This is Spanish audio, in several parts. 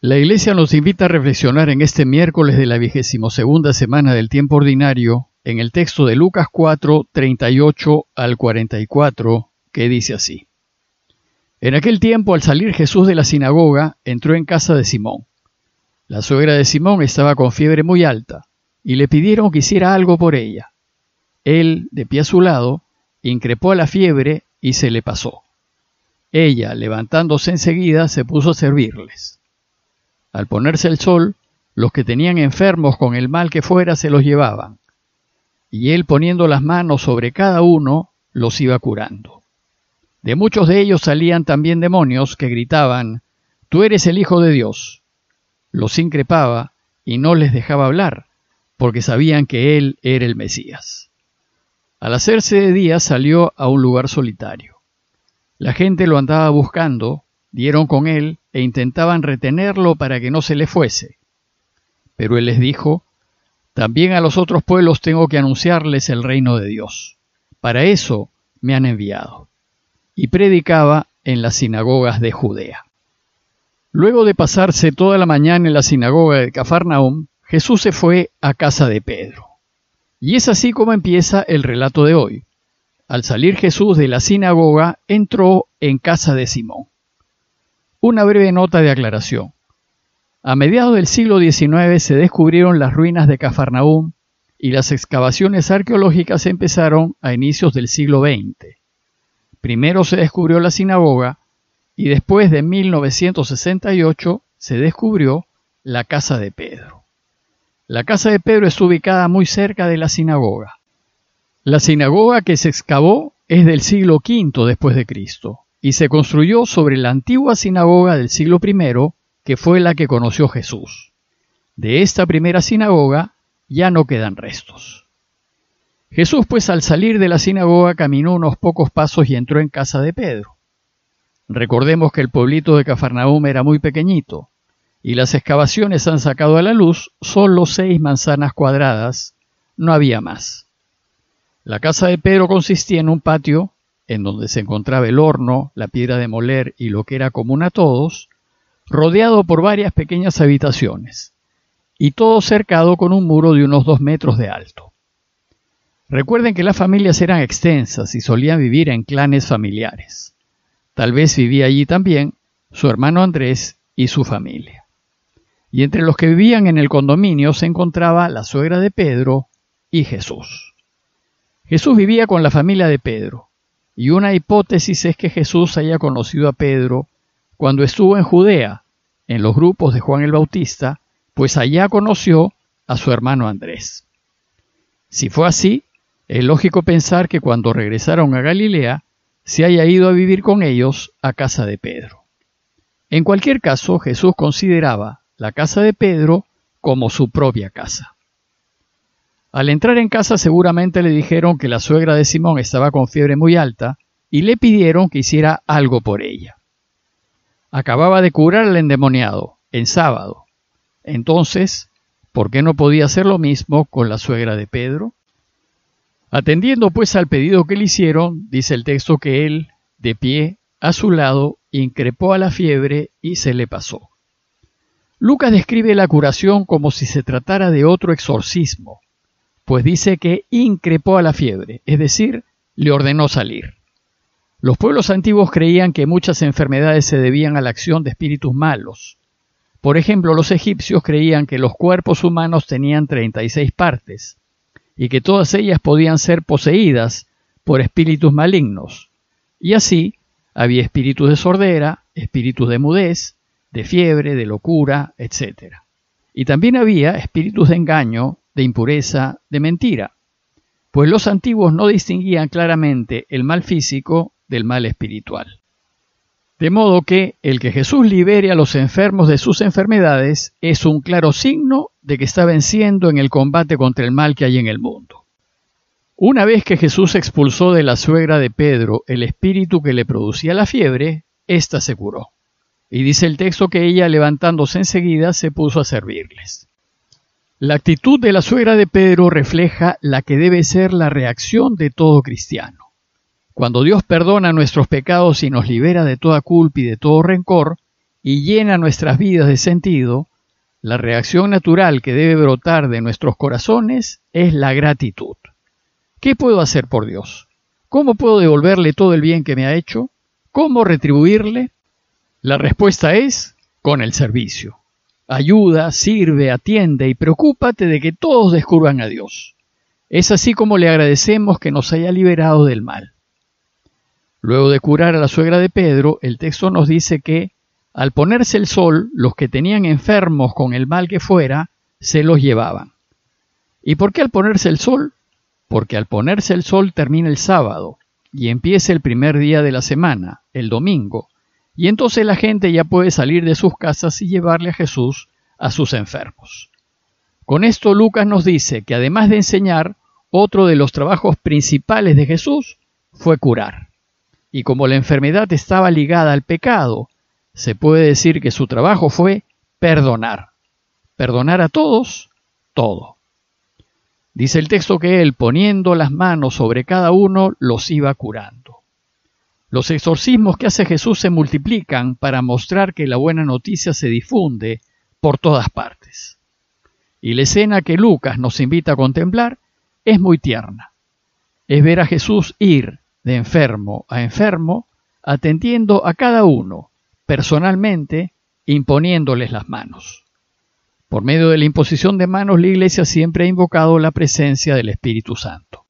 La Iglesia nos invita a reflexionar en este miércoles de la vigésimo segunda semana del tiempo ordinario en el texto de Lucas 4, 38 al 44, que dice así. En aquel tiempo, al salir Jesús de la sinagoga, entró en casa de Simón. La suegra de Simón estaba con fiebre muy alta, y le pidieron que hiciera algo por ella. Él, de pie a su lado, increpó a la fiebre y se le pasó. Ella, levantándose enseguida, se puso a servirles. Al ponerse el sol, los que tenían enfermos con el mal que fuera se los llevaban, y él poniendo las manos sobre cada uno, los iba curando. De muchos de ellos salían también demonios que gritaban, Tú eres el Hijo de Dios. Los increpaba y no les dejaba hablar, porque sabían que él era el Mesías. Al hacerse de día salió a un lugar solitario. La gente lo andaba buscando, dieron con él e intentaban retenerlo para que no se le fuese. Pero él les dijo, también a los otros pueblos tengo que anunciarles el reino de Dios. Para eso me han enviado. Y predicaba en las sinagogas de Judea. Luego de pasarse toda la mañana en la sinagoga de Cafarnaum, Jesús se fue a casa de Pedro. Y es así como empieza el relato de hoy. Al salir Jesús de la sinagoga, entró en casa de Simón. Una breve nota de aclaración. A mediados del siglo XIX se descubrieron las ruinas de Cafarnaúm y las excavaciones arqueológicas empezaron a inicios del siglo XX. Primero se descubrió la sinagoga y después de 1968 se descubrió la casa de Pedro. La casa de Pedro está ubicada muy cerca de la sinagoga. La sinagoga que se excavó es del siglo V después de Cristo y se construyó sobre la antigua sinagoga del siglo I, que fue la que conoció Jesús. De esta primera sinagoga ya no quedan restos. Jesús pues al salir de la sinagoga caminó unos pocos pasos y entró en casa de Pedro. Recordemos que el pueblito de Cafarnaúm era muy pequeñito, y las excavaciones han sacado a la luz solo seis manzanas cuadradas, no había más. La casa de Pedro consistía en un patio en donde se encontraba el horno, la piedra de moler y lo que era común a todos, rodeado por varias pequeñas habitaciones, y todo cercado con un muro de unos dos metros de alto. Recuerden que las familias eran extensas y solían vivir en clanes familiares. Tal vez vivía allí también su hermano Andrés y su familia. Y entre los que vivían en el condominio se encontraba la suegra de Pedro y Jesús. Jesús vivía con la familia de Pedro, y una hipótesis es que Jesús haya conocido a Pedro cuando estuvo en Judea, en los grupos de Juan el Bautista, pues allá conoció a su hermano Andrés. Si fue así, es lógico pensar que cuando regresaron a Galilea, se haya ido a vivir con ellos a casa de Pedro. En cualquier caso, Jesús consideraba la casa de Pedro como su propia casa. Al entrar en casa seguramente le dijeron que la suegra de Simón estaba con fiebre muy alta y le pidieron que hiciera algo por ella. Acababa de curar al endemoniado, en sábado. Entonces, ¿por qué no podía hacer lo mismo con la suegra de Pedro? Atendiendo pues al pedido que le hicieron, dice el texto que él, de pie, a su lado, increpó a la fiebre y se le pasó. Lucas describe la curación como si se tratara de otro exorcismo, pues dice que increpó a la fiebre, es decir, le ordenó salir. Los pueblos antiguos creían que muchas enfermedades se debían a la acción de espíritus malos. Por ejemplo, los egipcios creían que los cuerpos humanos tenían 36 partes y que todas ellas podían ser poseídas por espíritus malignos. Y así había espíritus de sordera, espíritus de mudez, de fiebre, de locura, etc. Y también había espíritus de engaño, de impureza, de mentira, pues los antiguos no distinguían claramente el mal físico del mal espiritual. De modo que el que Jesús libere a los enfermos de sus enfermedades es un claro signo de que está venciendo en el combate contra el mal que hay en el mundo. Una vez que Jesús expulsó de la suegra de Pedro el espíritu que le producía la fiebre, ésta se curó. Y dice el texto que ella, levantándose enseguida, se puso a servirles. La actitud de la suegra de Pedro refleja la que debe ser la reacción de todo cristiano. Cuando Dios perdona nuestros pecados y nos libera de toda culpa y de todo rencor, y llena nuestras vidas de sentido, la reacción natural que debe brotar de nuestros corazones es la gratitud. ¿Qué puedo hacer por Dios? ¿Cómo puedo devolverle todo el bien que me ha hecho? ¿Cómo retribuirle? La respuesta es con el servicio. Ayuda, sirve, atiende y preocúpate de que todos descubran a Dios. Es así como le agradecemos que nos haya liberado del mal. Luego de curar a la suegra de Pedro, el texto nos dice que al ponerse el sol, los que tenían enfermos con el mal que fuera, se los llevaban. ¿Y por qué al ponerse el sol? Porque al ponerse el sol termina el sábado y empieza el primer día de la semana, el domingo, y entonces la gente ya puede salir de sus casas y llevarle a Jesús a sus enfermos. Con esto Lucas nos dice que además de enseñar, otro de los trabajos principales de Jesús fue curar. Y como la enfermedad estaba ligada al pecado, se puede decir que su trabajo fue perdonar. Perdonar a todos, todo. Dice el texto que él, poniendo las manos sobre cada uno, los iba curando. Los exorcismos que hace Jesús se multiplican para mostrar que la buena noticia se difunde por todas partes. Y la escena que Lucas nos invita a contemplar es muy tierna. Es ver a Jesús ir de enfermo a enfermo, atendiendo a cada uno, personalmente, imponiéndoles las manos. Por medio de la imposición de manos, la Iglesia siempre ha invocado la presencia del Espíritu Santo.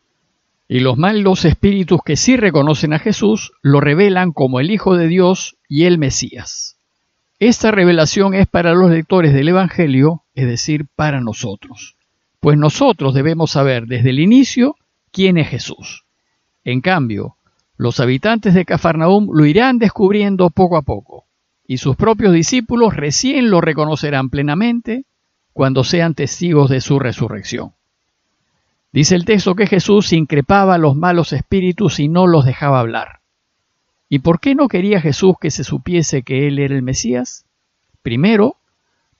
Y los malos espíritus que sí reconocen a Jesús lo revelan como el Hijo de Dios y el Mesías. Esta revelación es para los lectores del Evangelio, es decir, para nosotros, pues nosotros debemos saber desde el inicio quién es Jesús. En cambio, los habitantes de Cafarnaúm lo irán descubriendo poco a poco, y sus propios discípulos recién lo reconocerán plenamente cuando sean testigos de su resurrección. Dice el texto que Jesús increpaba a los malos espíritus y no los dejaba hablar. ¿Y por qué no quería Jesús que se supiese que Él era el Mesías? Primero,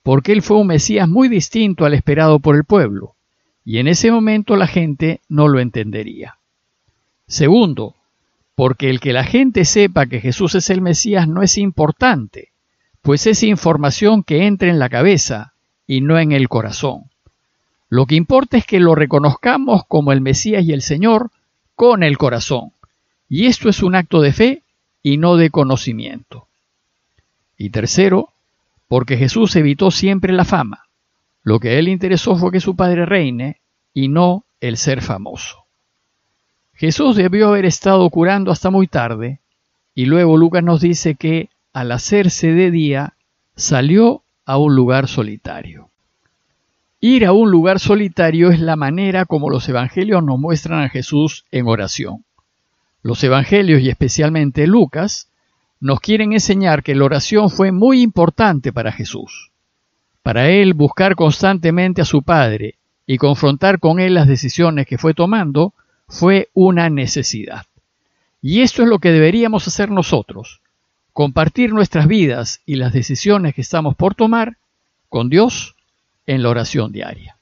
porque Él fue un Mesías muy distinto al esperado por el pueblo, y en ese momento la gente no lo entendería. Segundo, porque el que la gente sepa que Jesús es el Mesías no es importante, pues es información que entra en la cabeza y no en el corazón. Lo que importa es que lo reconozcamos como el Mesías y el Señor con el corazón. Y esto es un acto de fe y no de conocimiento. Y tercero, porque Jesús evitó siempre la fama. Lo que a él interesó fue que su padre reine y no el ser famoso. Jesús debió haber estado curando hasta muy tarde, y luego Lucas nos dice que al hacerse de día salió a un lugar solitario. Ir a un lugar solitario es la manera como los evangelios nos muestran a Jesús en oración. Los evangelios y especialmente Lucas nos quieren enseñar que la oración fue muy importante para Jesús. Para él buscar constantemente a su Padre y confrontar con él las decisiones que fue tomando fue una necesidad. Y esto es lo que deberíamos hacer nosotros, compartir nuestras vidas y las decisiones que estamos por tomar con Dios en la oración diaria.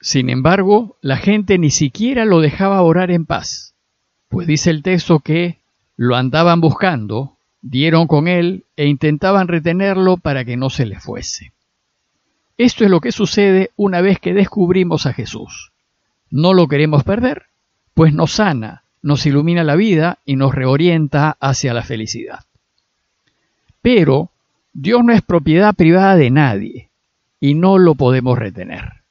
Sin embargo, la gente ni siquiera lo dejaba orar en paz, pues dice el texto que lo andaban buscando, dieron con él e intentaban retenerlo para que no se le fuese. Esto es lo que sucede una vez que descubrimos a Jesús. No lo queremos perder, pues nos sana, nos ilumina la vida y nos reorienta hacia la felicidad. Pero Dios no es propiedad privada de nadie y no lo podemos retener.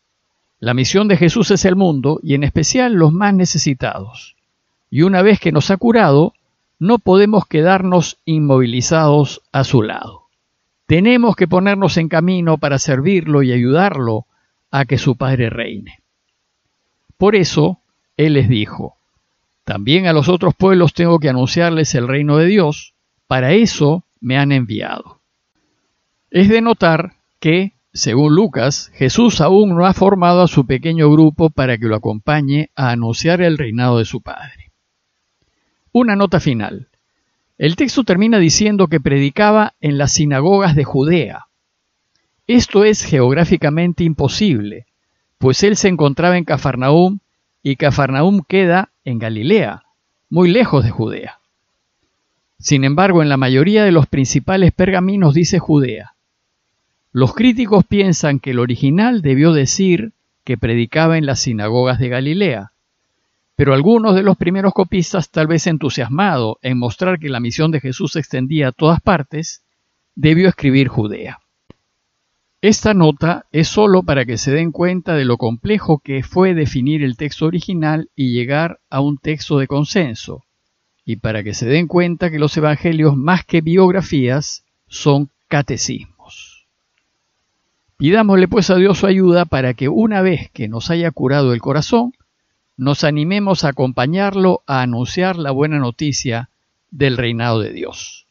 La misión de Jesús es el mundo y en especial los más necesitados. Y una vez que nos ha curado, no podemos quedarnos inmovilizados a su lado. Tenemos que ponernos en camino para servirlo y ayudarlo a que su Padre reine. Por eso, Él les dijo, también a los otros pueblos tengo que anunciarles el reino de Dios, para eso me han enviado. Es de notar que según Lucas, Jesús aún no ha formado a su pequeño grupo para que lo acompañe a anunciar el reinado de su Padre. Una nota final. El texto termina diciendo que predicaba en las sinagogas de Judea. Esto es geográficamente imposible, pues él se encontraba en Cafarnaúm y Cafarnaúm queda en Galilea, muy lejos de Judea. Sin embargo, en la mayoría de los principales pergaminos dice Judea. Los críticos piensan que el original debió decir que predicaba en las sinagogas de Galilea, pero algunos de los primeros copistas, tal vez entusiasmado en mostrar que la misión de Jesús se extendía a todas partes, debió escribir Judea. Esta nota es sólo para que se den cuenta de lo complejo que fue definir el texto original y llegar a un texto de consenso, y para que se den cuenta que los evangelios, más que biografías, son catecismos. Pidámosle pues a Dios su ayuda para que una vez que nos haya curado el corazón, nos animemos a acompañarlo a anunciar la buena noticia del reinado de Dios.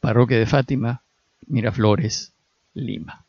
Parroquia de Fátima, Miraflores, Lima.